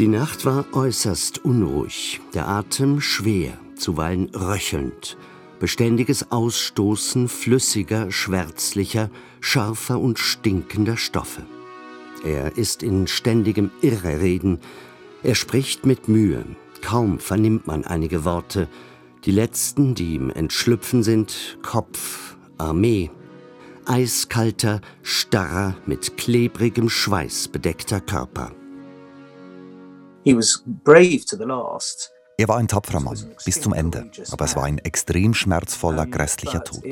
Die Nacht war äußerst unruhig, der Atem schwer, zuweilen röchelnd, beständiges Ausstoßen flüssiger, schwärzlicher, scharfer und stinkender Stoffe. Er ist in ständigem Irrereden, er spricht mit Mühe, kaum vernimmt man einige Worte, die letzten, die ihm entschlüpfen sind, Kopf, Armee, eiskalter, starrer, mit klebrigem Schweiß bedeckter Körper. Er war ein tapferer Mann bis zum Ende, aber es war ein extrem schmerzvoller, grässlicher Tod.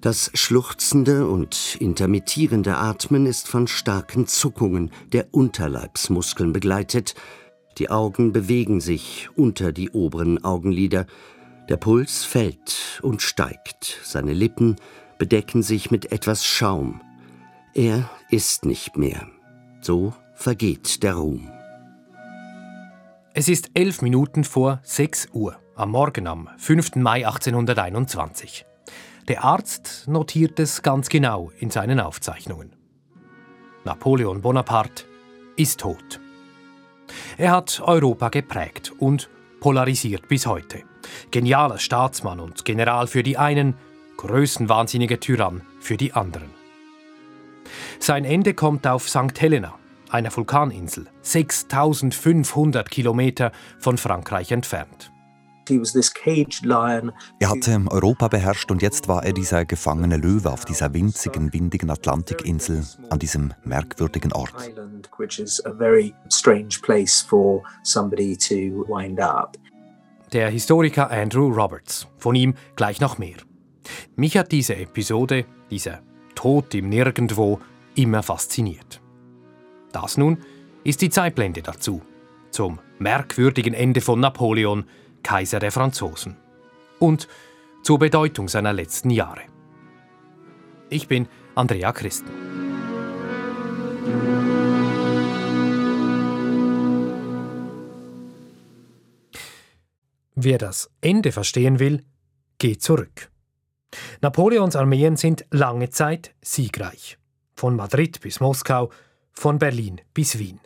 Das schluchzende und intermittierende Atmen ist von starken Zuckungen der Unterleibsmuskeln begleitet. Die Augen bewegen sich unter die oberen Augenlider. Der Puls fällt und steigt. Seine Lippen bedecken sich mit etwas Schaum. Er ist nicht mehr. So vergeht der Ruhm. Es ist elf Minuten vor sechs Uhr am Morgen am 5. Mai 1821. Der Arzt notiert es ganz genau in seinen Aufzeichnungen. Napoleon Bonaparte ist tot. Er hat Europa geprägt und polarisiert bis heute. Genialer Staatsmann und General für die einen, größenwahnsinniger Tyrann für die anderen. Sein Ende kommt auf St. Helena, einer Vulkaninsel, 6500 Kilometer von Frankreich entfernt. Er hatte Europa beherrscht und jetzt war er dieser gefangene Löwe auf dieser winzigen, windigen Atlantikinsel an diesem merkwürdigen Ort. Der Historiker Andrew Roberts. Von ihm gleich noch mehr. Mich hat diese Episode, dieser Tod im Nirgendwo, immer fasziniert. Das nun ist die Zeitblende dazu, zum merkwürdigen Ende von Napoleon, Kaiser der Franzosen, und zur Bedeutung seiner letzten Jahre. Ich bin Andrea Christen. Wer das Ende verstehen will, geht zurück. Napoleons Armeen sind lange Zeit siegreich. Von Madrid bis Moskau, von Berlin bis Wien.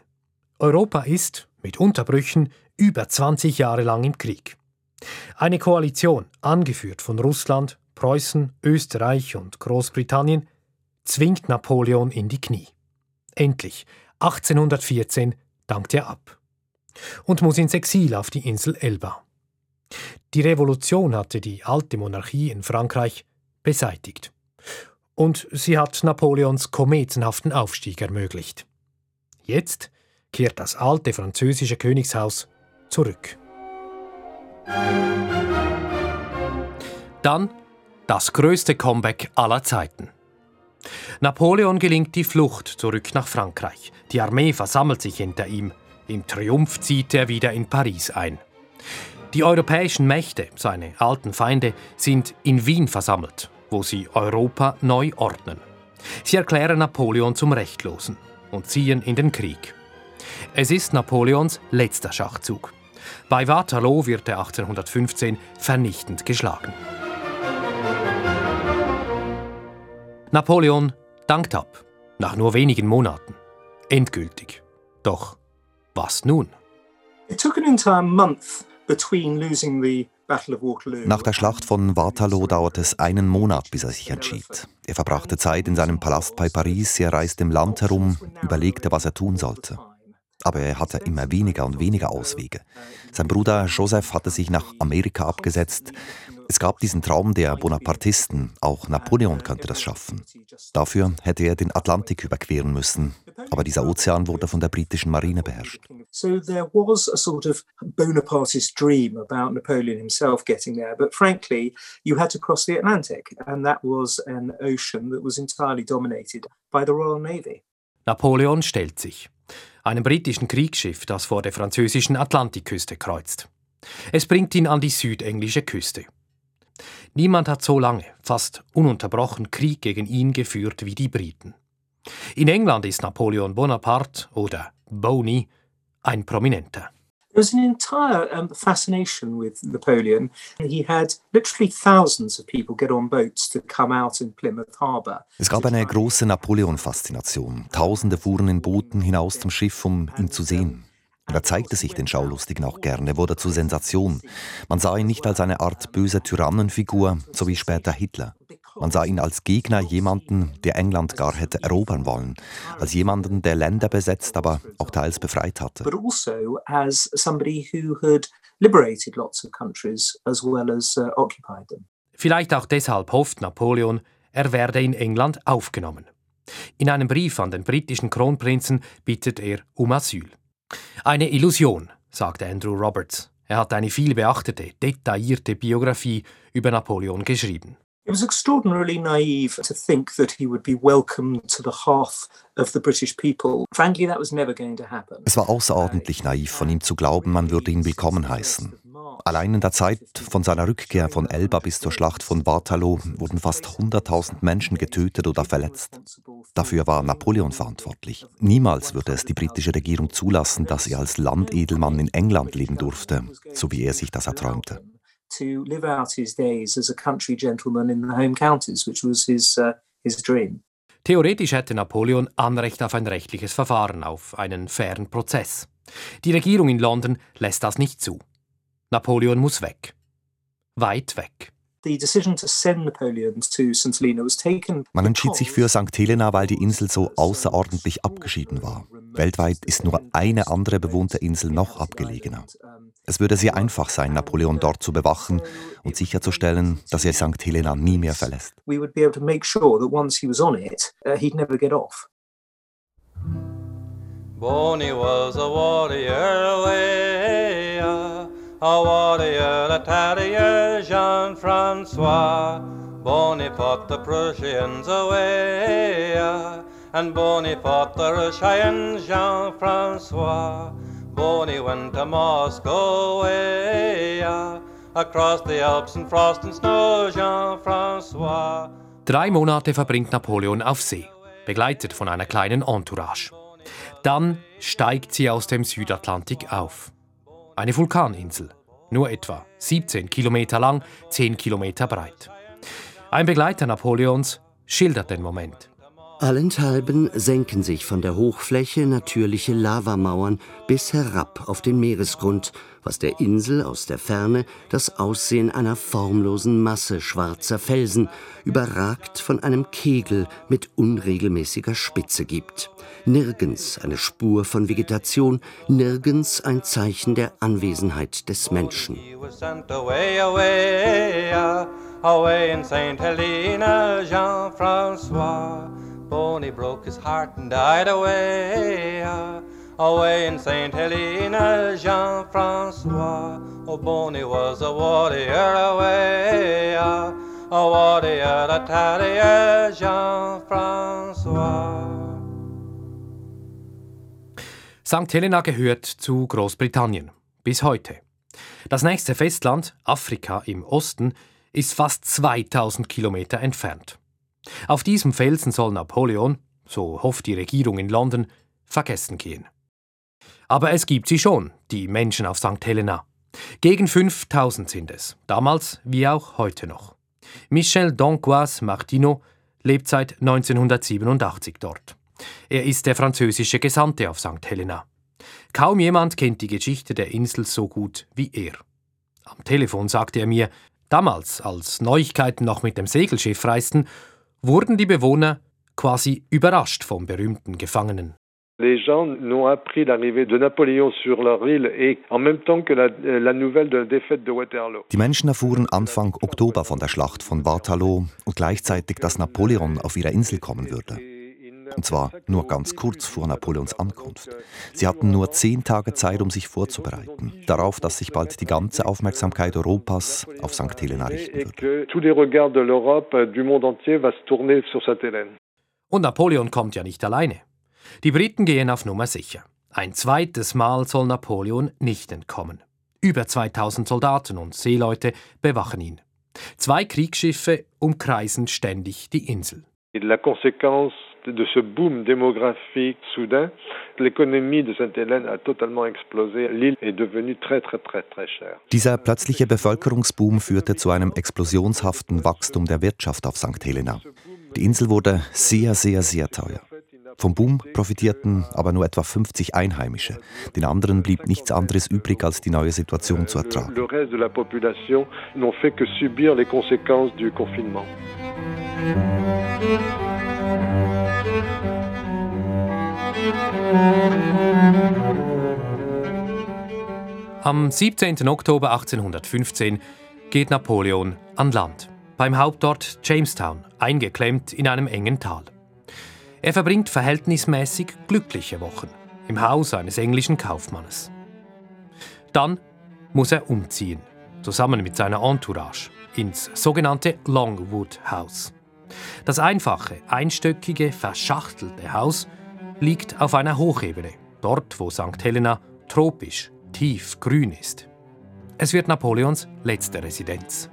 Europa ist, mit Unterbrüchen, über 20 Jahre lang im Krieg. Eine Koalition, angeführt von Russland, Preußen, Österreich und Großbritannien, zwingt Napoleon in die Knie. Endlich, 1814, dankt er ab und muss ins Exil auf die Insel Elba. Die Revolution hatte die alte Monarchie in Frankreich beseitigt. Und sie hat Napoleons kometenhaften Aufstieg ermöglicht. Jetzt kehrt das alte französische Königshaus zurück. Dann das größte Comeback aller Zeiten. Napoleon gelingt die Flucht zurück nach Frankreich. Die Armee versammelt sich hinter ihm. Im Triumph zieht er wieder in Paris ein. Die europäischen Mächte, seine alten Feinde, sind in Wien versammelt, wo sie Europa neu ordnen. Sie erklären Napoleon zum Rechtlosen und ziehen in den Krieg. Es ist Napoleons letzter Schachzug. Bei Waterloo wird er 1815 vernichtend geschlagen. Napoleon dankt ab, nach nur wenigen Monaten. Endgültig. Doch was nun? It took an entire month nach der Schlacht von Waterloo dauerte es einen Monat, bis er sich entschied. Er verbrachte Zeit in seinem Palast bei Paris, er reiste im Land herum, überlegte, was er tun sollte. Aber er hatte immer weniger und weniger Auswege. Sein Bruder Joseph hatte sich nach Amerika abgesetzt. Es gab diesen Traum der Bonapartisten, auch Napoleon könnte das schaffen. Dafür hätte er den Atlantik überqueren müssen, aber dieser Ozean wurde von der britischen Marine beherrscht. So there was a sort of Bonapartist dream about Napoleon himself getting there, but frankly, you had to cross the Atlantic, and that was an ocean that was entirely dominated by the Royal Navy. Napoleon stellt sich, einem britischen Kriegsschiff, das vor der französischen Atlantikküste kreuzt. Es bringt ihn an die südenglische Küste. Niemand hat so lange, fast ununterbrochen Krieg gegen ihn geführt wie die Briten. In England ist Napoleon Bonaparte oder Boney ein Prominenter. There was an entire um, fascination with Napoleon. He had literally thousands of people get on boats to come out in Plymouth Harbour. Es gab eine große Napoleon-Faszination. Tausende fuhren in Booten hinaus zum Schiff, um ihn zu sehen. Und er zeigte sich den Schaulustigen auch gerne, wurde zur Sensation. Man sah ihn nicht als eine Art böse Tyrannenfigur, so wie später Hitler. Man sah ihn als Gegner jemanden, der England gar hätte erobern wollen, als jemanden, der Länder besetzt, aber auch teils befreit hatte. But also as somebody who had liberated lots of countries as well as uh, occupied them. Vielleicht auch deshalb hofft Napoleon, er werde in England aufgenommen. In einem Brief an den britischen Kronprinzen bittet er um Asyl. Eine Illusion, sagt Andrew Roberts. Er hat eine viel beachtete, detaillierte Biografie über Napoleon geschrieben. It was extraordinarily naive to think that he would be welcomed to the hearth of the British people. Frankly, that was never going to happen. Es war außerordentlich naiv von ihm zu glauben, man würde ihn willkommen heißen. Allein in der Zeit von seiner Rückkehr von Elba bis zur Schlacht von Waterloo wurden fast 100.000 Menschen getötet oder verletzt. Dafür war Napoleon verantwortlich. Niemals würde es die britische Regierung zulassen, dass er als Landedelmann in England leben durfte, so wie er sich das erträumte. To live out his days as a country gentleman in the home counties, which was his, uh, his dream. Theoretisch hätte Napoleon Anrecht auf ein rechtliches Verfahren, auf einen fairen Prozess. Die Regierung in London lässt das nicht zu. Napoleon muss weg. Weit weg. The decision to send Napoleon to St. Helena was taken Man entschied sich für St. Helena, weil die Insel so außerordentlich abgeschieden war. Weltweit ist nur eine andere bewohnte Insel noch abgelegener. Es würde sehr einfach sein, Napoleon dort zu bewachen und sicherzustellen, dass er St. Helena nie mehr verlässt. we would be able to make sure that once he was on it, uh, he'd never get off. Boney was a warrior away, a warrior, a terrier, Jean Francois. Boney fought the Prussians away, and Boney fought the Russians, Jean Francois. Boney went to Moscow way, across the Alps in frost and snow, Jean Francois. Drei Monate verbringt Napoleon auf See, begleitet von einer kleinen Entourage. Dann steigt sie aus dem Südatlantik auf. Eine Vulkaninsel, nur etwa 17 Kilometer lang, 10 Kilometer breit. Ein Begleiter Napoleons schildert den Moment. Allenthalben senken sich von der Hochfläche natürliche Lavamauern bis herab auf den Meeresgrund, was der Insel aus der Ferne das Aussehen einer formlosen Masse schwarzer Felsen, überragt von einem Kegel mit unregelmäßiger Spitze gibt. Nirgends eine Spur von Vegetation, nirgends ein Zeichen der Anwesenheit des Menschen. Boney broke his heart and died away, away in St. Helena, Jean Francois. Oh, Boney was a warrior away, a warrior, a terrier, Jean Francois. St. Helena gehört zu Großbritannien. Bis heute. Das nächste Festland, Afrika im Osten, ist fast 2000 Kilometer entfernt. Auf diesem Felsen soll Napoleon, so hofft die Regierung in London, vergessen gehen. Aber es gibt sie schon, die Menschen auf St. Helena. Gegen 5000 sind es, damals wie auch heute noch. Michel Doncois Martino lebt seit 1987 dort. Er ist der französische Gesandte auf St. Helena. Kaum jemand kennt die Geschichte der Insel so gut wie er. Am Telefon sagte er mir, damals, als Neuigkeiten noch mit dem Segelschiff reisten, wurden die Bewohner quasi überrascht vom berühmten Gefangenen. Les gens n'ont appris l'arrivée de Napoléon sur leur île et en même temps que la, la nouvelle de la défaite de Waterloo. Die Menschen erfuhren Anfang Oktober von der Schlacht von Waterloo und gleichzeitig, dass Napoleon auf ihre Insel kommen würde. Und zwar nur ganz kurz vor Napoleons Ankunft. Sie hatten nur zehn Tage Zeit, um sich vorzubereiten. Darauf, dass sich bald die ganze Aufmerksamkeit Europas auf St. Helena richten würde. euh. Und Napoleon kommt ja nicht alleine. Die Briten gehen auf Nummer sicher. Ein zweites Mal soll Napoleon nicht entkommen. Über 2000 Soldaten und Seeleute bewachen ihn. Zwei Kriegsschiffe umkreisen ständig die Insel. Et la conséquence de ce boom démographique soudain, l'économie de Sainte-Hélène a totalement explosé. L'île est devenue très, très, très, très chère. Dieser plötzliche Bevölkerungsboom führte zu einem explosionshaften Wachstum der Wirtschaft auf St. Helena. Die Insel wurde sehr, sehr, sehr teuer. Vom Boom profitierten aber nur etwa 50 Einheimische. Den anderen blieb nichts anderes übrig, als die neue Situation zu ertragen. Le Am 17. Oktober 1815 geht Napoleon an Land, beim Hauptort Jamestown, eingeklemmt in einem engen Tal. Er verbringt verhältnismäßig glückliche Wochen im Haus eines englischen Kaufmannes. Dann muss er umziehen, zusammen mit seiner Entourage, ins sogenannte Longwood House. Das einfache, einstöckige, verschachtelte Haus liegt auf einer Hochebene, dort wo St. Helena tropisch, tief grün ist. Es wird Napoleons letzte Residenz.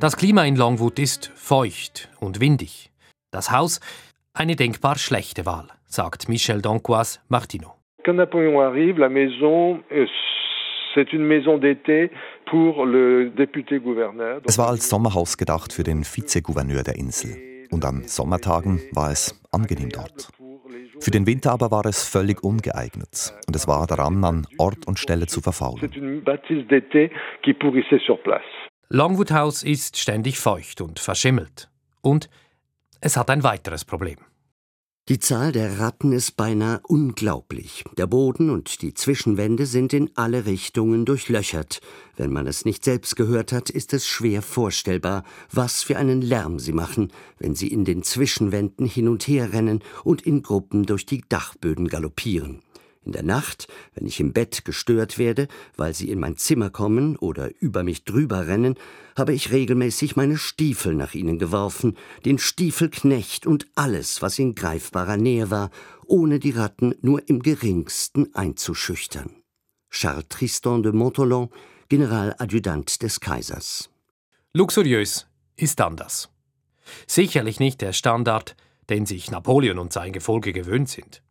Das Klima in Longwood ist feucht und windig. Das Haus eine denkbar schlechte Wahl, sagt Michel Doncois Martino. Quand Napoléon arrive, la maison, euh, c'est une maison d'été pour le député-gouverneur. Es war als Sommerhaus gedacht für den Vizegouverneur der Insel. Und an Sommertagen war es angenehm dort. Für den Winter aber war es völlig ungeeignet und es war daran, an Ort und Stelle zu verfaulen. Longwood House ist ständig feucht und verschimmelt. Und es hat ein weiteres Problem. Die Zahl der Ratten ist beinahe unglaublich. Der Boden und die Zwischenwände sind in alle Richtungen durchlöchert. Wenn man es nicht selbst gehört hat, ist es schwer vorstellbar, was für einen Lärm sie machen, wenn sie in den Zwischenwänden hin und her rennen und in Gruppen durch die Dachböden galoppieren. In der Nacht, wenn ich im Bett gestört werde, weil sie in mein Zimmer kommen oder über mich drüber rennen, habe ich regelmäßig meine Stiefel nach ihnen geworfen, den Stiefelknecht und alles, was in greifbarer Nähe war, ohne die Ratten nur im geringsten einzuschüchtern. Charles Tristan de Montholon, Generaladjutant des Kaisers. Luxuriös ist anders. Sicherlich nicht der Standard, den sich Napoleon und sein Gefolge gewöhnt sind.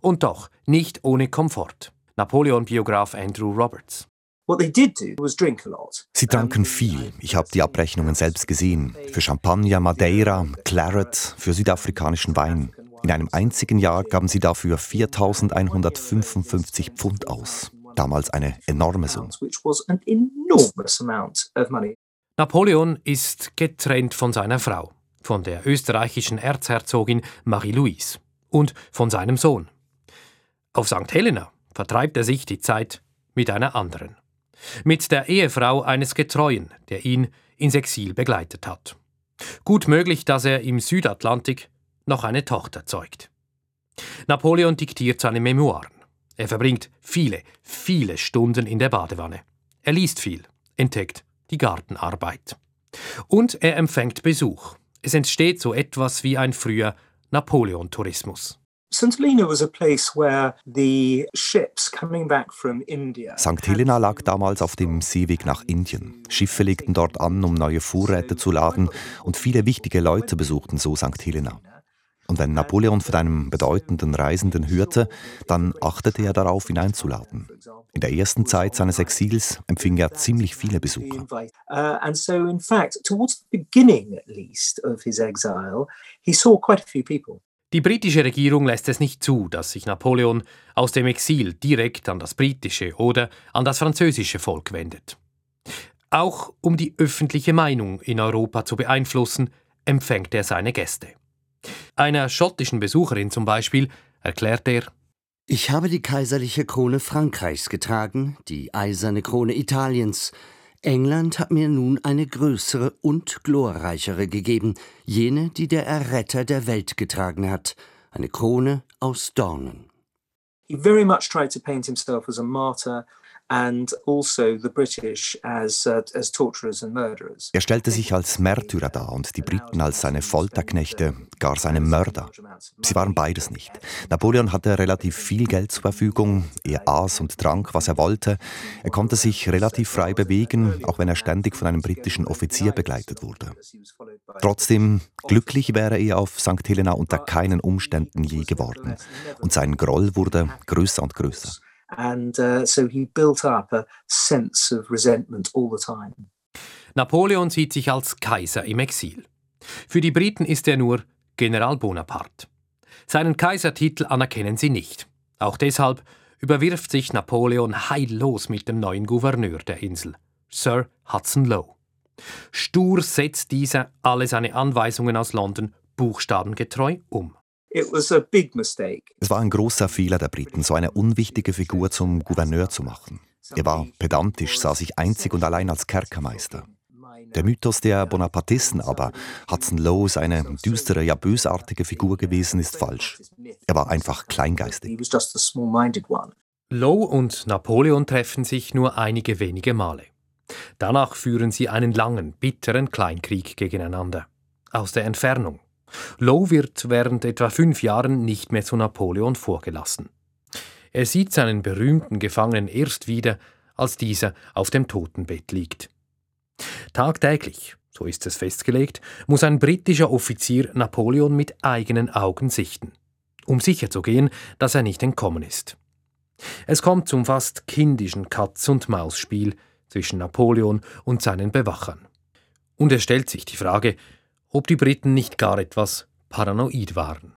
Und doch nicht ohne Komfort. Napoleon-Biograf Andrew Roberts. What they did do was drink a lot. Sie tranken viel. Ich habe die Abrechnungen selbst gesehen. Für Champagner, Madeira, Claret, für südafrikanischen Wein. In einem einzigen Jahr gaben sie dafür 4.155 Pfund aus. Damals eine enorme Summe. Napoleon ist getrennt von seiner Frau, von der österreichischen Erzherzogin Marie-Louise und von seinem Sohn. Auf St. Helena vertreibt er sich die Zeit mit einer anderen. Mit der Ehefrau eines Getreuen, der ihn ins Exil begleitet hat. Gut möglich, dass er im Südatlantik noch eine Tochter zeugt. Napoleon diktiert seine Memoiren. Er verbringt viele, viele Stunden in der Badewanne. Er liest viel, entdeckt die Gartenarbeit. Und er empfängt Besuch. Es entsteht so etwas wie ein früher Napoleon-Tourismus. St. Helena was a place where the ships coming back from India. St. Helena lag damals auf dem Seeweg nach Indien. Schiffe legten dort an, um neue Vorräte zu laden, und viele wichtige Leute besuchten so St. Helena. Und wenn Napoleon von einem bedeutenden Reisenden hörte, dann achtete er darauf, ihn einzuladen. In der ersten Zeit seines Exils empfing er ziemlich viele Besucher. Uh, and so, in fact, towards the beginning at least of his exile, he saw quite a few people. Die britische Regierung lässt es nicht zu, dass sich Napoleon aus dem Exil direkt an das britische oder an das französische Volk wendet. Auch um die öffentliche Meinung in Europa zu beeinflussen, empfängt er seine Gäste. Einer schottischen Besucherin zum Beispiel erklärt er, Ich habe die kaiserliche Krone Frankreichs getragen, die eiserne Krone Italiens. England hat mir nun eine größere und glorreichere gegeben, jene, die der Erretter der Welt getragen hat, eine Krone aus Dornen. He very much tried to paint himself as a martyr Also uh, er stellte sich als Märtyrer dar und die Briten als seine Folterknechte, gar seine Mörder. Sie waren beides nicht. Napoleon hatte relativ viel Geld zur Verfügung, er aß und trank, was er wollte. Er konnte sich relativ frei bewegen, auch wenn er ständig von einem britischen Offizier begleitet wurde. Trotzdem, glücklich wäre er auf St. Helena unter keinen Umständen je geworden. Und sein Groll wurde größer und größer. And uh, so he built up a sense of resentment all the time. Napoleon sieht sich als Kaiser im Exil. Für die Briten ist er nur General Bonaparte. Seinen Kaisertitel anerkennen sie nicht. Auch deshalb überwirft sich Napoleon heillos mit dem neuen Gouverneur der Insel, Sir Hudson Lowe. Stur setzt dieser alle seine Anweisungen aus London buchstabengetreu um. Es war ein großer Fehler der Briten, so eine unwichtige Figur zum Gouverneur zu machen. Er war pedantisch, sah sich einzig und allein als Kerkermeister. Der Mythos der Bonapartisten aber, Hudson Lowe eine düstere, ja bösartige Figur gewesen, ist falsch. Er war einfach kleingeistig. Lowe und Napoleon treffen sich nur einige wenige Male. Danach führen sie einen langen, bitteren Kleinkrieg gegeneinander. Aus der Entfernung. Lowe wird während etwa fünf Jahren nicht mehr zu Napoleon vorgelassen. Er sieht seinen berühmten Gefangenen erst wieder, als dieser auf dem Totenbett liegt. Tagtäglich, so ist es festgelegt, muss ein britischer Offizier Napoleon mit eigenen Augen sichten, um sicherzugehen, dass er nicht entkommen ist. Es kommt zum fast kindischen Katz-und-Maus-Spiel zwischen Napoleon und seinen Bewachern. Und es stellt sich die Frage, ob die Briten nicht gar etwas paranoid waren.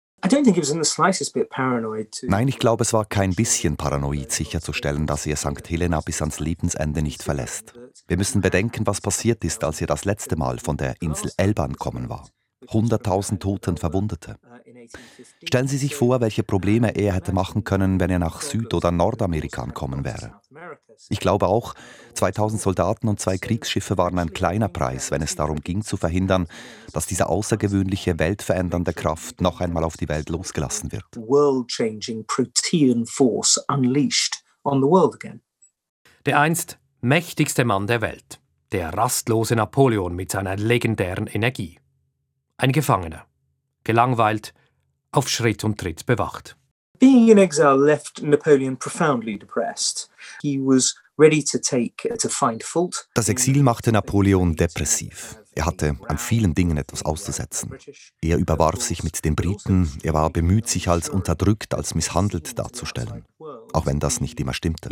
Nein, ich glaube, es war kein bisschen paranoid sicherzustellen, dass er St. Helena bis ans Lebensende nicht verlässt. Wir müssen bedenken, was passiert ist, als er das letzte Mal von der Insel Elba ankommen war. 100.000 Tote und Verwundete. Stellen Sie sich vor, welche Probleme er hätte machen können, wenn er nach Süd- oder Nordamerika ankommen wäre. Ich glaube auch, 2000 Soldaten und zwei Kriegsschiffe waren ein kleiner Preis, wenn es darum ging zu verhindern, dass diese außergewöhnliche weltverändernde Kraft noch einmal auf die Welt losgelassen wird. Der einst mächtigste Mann der Welt, der rastlose Napoleon mit seiner legendären Energie. Ein Gefangener, gelangweilt, auf Schritt und Tritt bewacht. Being in exile left Napoleon profoundly depressed. He was ready to take to find fault. Das Exil machte Napoleon depressiv. Er hatte an vielen Dingen etwas auszusetzen. Er überwarf sich mit den Briten, er war bemüht, sich als unterdrückt, als misshandelt darzustellen. Auch wenn das nicht immer stimmte.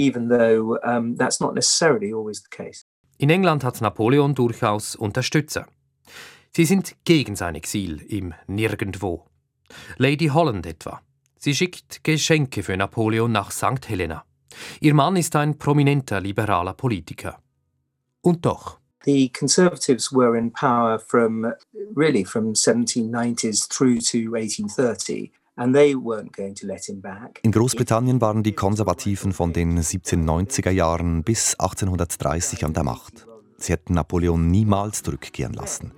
In England hat Napoleon durchaus Unterstützer. Sie sind gegen sein Exil im Nirgendwo. Lady Holland etwa. Sie schickt Geschenke für Napoleon nach St. Helena. Ihr Mann ist ein prominenter liberaler Politiker. Und doch. The Conservatives were in power from really from 1790s through to 1830. In Großbritannien waren die Konservativen von den 1790er Jahren bis 1830 an der Macht. Sie hätten Napoleon niemals zurückkehren lassen.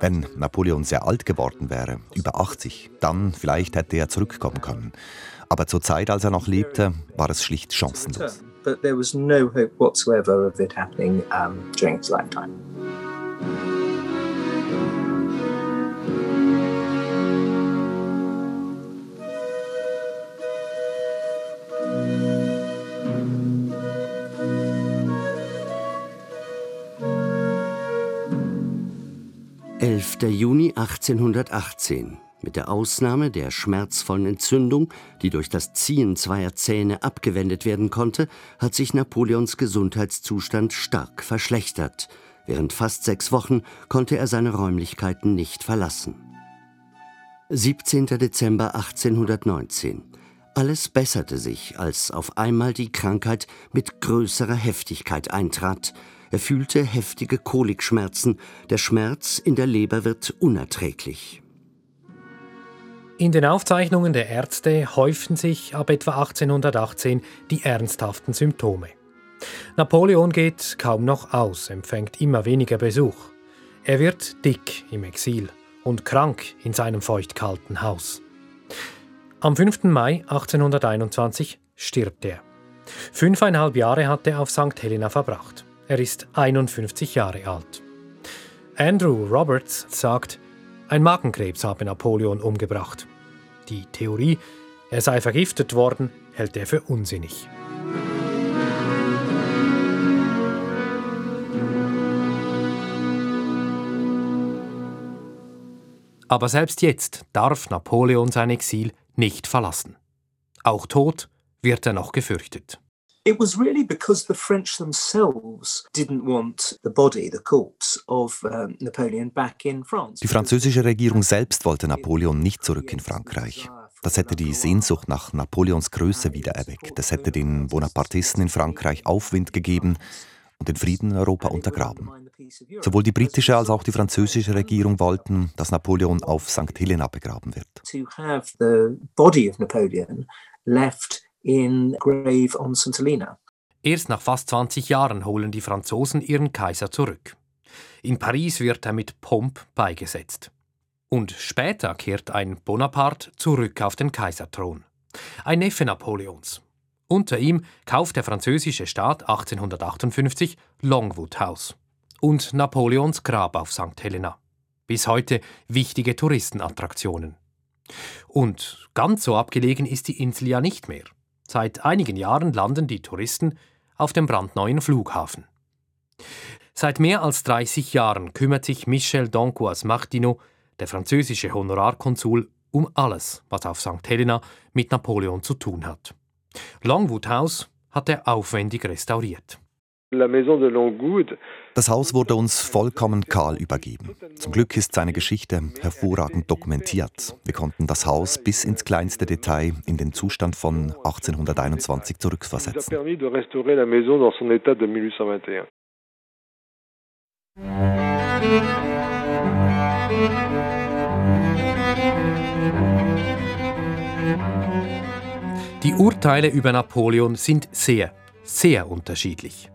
Wenn Napoleon sehr alt geworden wäre, über 80, dann vielleicht hätte er zurückkommen können. Aber zur Zeit, als er noch lebte, war es schlicht chancenlos. But there was no hope whatsoever of it happening um, during his lifetime. 11. Juni 1818. Mit der Ausnahme der schmerzvollen Entzündung, die durch das Ziehen zweier Zähne abgewendet werden konnte, hat sich Napoleons Gesundheitszustand stark verschlechtert. Während fast sechs Wochen konnte er seine Räumlichkeiten nicht verlassen. 17. Dezember 1819. Alles besserte sich, als auf einmal die Krankheit mit größerer Heftigkeit eintrat. Er fühlte heftige Kolikschmerzen. Der Schmerz in der Leber wird unerträglich. In den Aufzeichnungen der Ärzte häuften sich ab etwa 1818 die ernsthaften Symptome. Napoleon geht kaum noch aus, empfängt immer weniger Besuch. Er wird dick im Exil und krank in seinem feuchtkalten Haus. Am 5. Mai 1821 stirbt er. Fünfeinhalb Jahre hat er auf St. Helena verbracht. Er ist 51 Jahre alt. Andrew Roberts sagt, ein Magenkrebs habe Napoleon umgebracht. Die Theorie, er sei vergiftet worden, hält er für unsinnig. Aber selbst jetzt darf Napoleon sein Exil nicht verlassen. Auch tot wird er noch gefürchtet. It was really because the French themselves didn't want the body, the corpse of um, Napoleon back in France. Die französische Regierung selbst wollte Napoleon nicht zurück in Frankreich. Das hätte die Sehnsucht nach Napoleons Größe wieder erweckt. Das hätte den Bonapartisten in Frankreich Aufwind gegeben und den Frieden in Europa untergraben. Sowohl die britische als auch die französische Regierung wollten, dass Napoleon auf St. Helena begraben wird. To have the body of Napoleon left in grave on St. Helena. Erst nach fast 20 Jahren holen die Franzosen ihren Kaiser zurück. In Paris wird er mit Pomp beigesetzt. Und später kehrt ein Bonaparte zurück auf den Kaiserthron. Ein Neffe Napoleons. Unter ihm kauft der französische Staat 1858 Longwood House und Napoleons Grab auf St. Helena. Bis heute wichtige Touristenattraktionen. Und ganz so abgelegen ist die Insel ja nicht mehr. Seit einigen Jahren landen die Touristen auf dem brandneuen Flughafen. Seit mehr als 30 Jahren kümmert sich Michel Doncois Martineau, der französische Honorarkonsul, um alles, was auf St. Helena mit Napoleon zu tun hat. Longwood House hat er aufwendig restauriert. Das Haus wurde uns vollkommen kahl übergeben. Zum Glück ist seine Geschichte hervorragend dokumentiert. Wir konnten das Haus bis ins kleinste Detail in den Zustand von 1821 zurückversetzen. Die Urteile über Napoleon sind sehr, sehr unterschiedlich.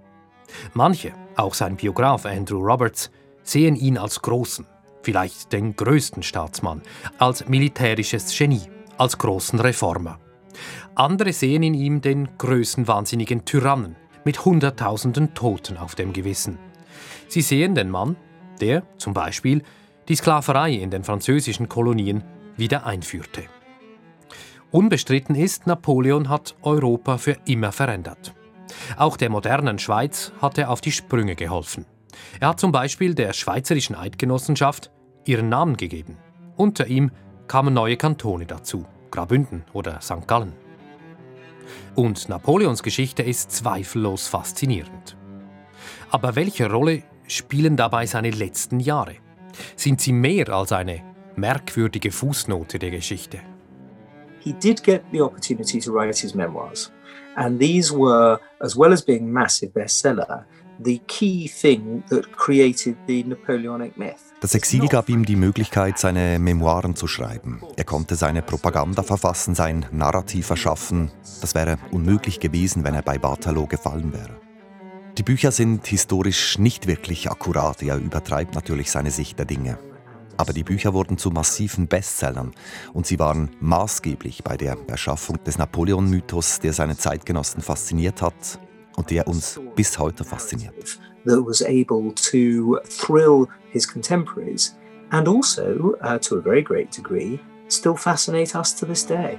Manche, auch sein Biograf Andrew Roberts, sehen ihn als großen, vielleicht den größten Staatsmann, als militärisches Genie, als großen Reformer. Andere sehen in ihm den größenwahnsinnigen Tyrannen mit Hunderttausenden Toten auf dem Gewissen. Sie sehen den Mann, der zum Beispiel die Sklaverei in den französischen Kolonien wieder einführte. Unbestritten ist, Napoleon hat Europa für immer verändert. Auch der modernen Schweiz hat er auf die Sprünge geholfen. Er hat zum Beispiel der Schweizerischen Eidgenossenschaft ihren Namen gegeben. Unter ihm kamen neue Kantone dazu, Grabünden oder St. Gallen. Und Napoleons Geschichte ist zweifellos faszinierend. Aber welche Rolle spielen dabei seine letzten Jahre? Sind sie mehr als eine merkwürdige Fußnote der Geschichte? He did get the opportunity to write his memoirs. And these were, as well as being massive bestseller, the key thing that created the Napoleonic myth. Das Exil gab ihm die Möglichkeit, seine Memoiren zu schreiben. Er konnte seine Propaganda verfassen, sein Narrativ erschaffen. Das wäre unmöglich gewesen, wenn er bei Waterloo gefallen wäre. Die Bücher sind historisch nicht wirklich akkurat. Er übertreibt natürlich seine Sicht der Dinge. Aber die Bücher wurden zu massiven Bestsellern und sie waren maßgeblich bei der Erschaffung des Napoleon-Mythos, der seine Zeitgenossen fasziniert hat und der uns bis heute fasziniert. That was able to thrill his contemporaries and also, uh, to a very great degree, still fascinate us to this day.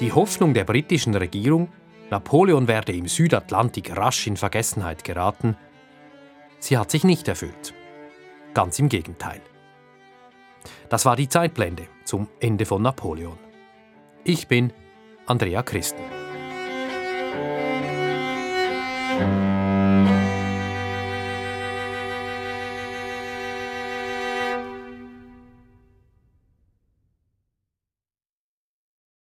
Die Hoffnung der britischen Regierung, Napoleon werde im Südatlantik rasch in Vergessenheit geraten, sie hat sich nicht erfüllt. Ganz im Gegenteil. Das war die Zeitblende zum Ende von Napoleon. Ich bin Andrea Christen.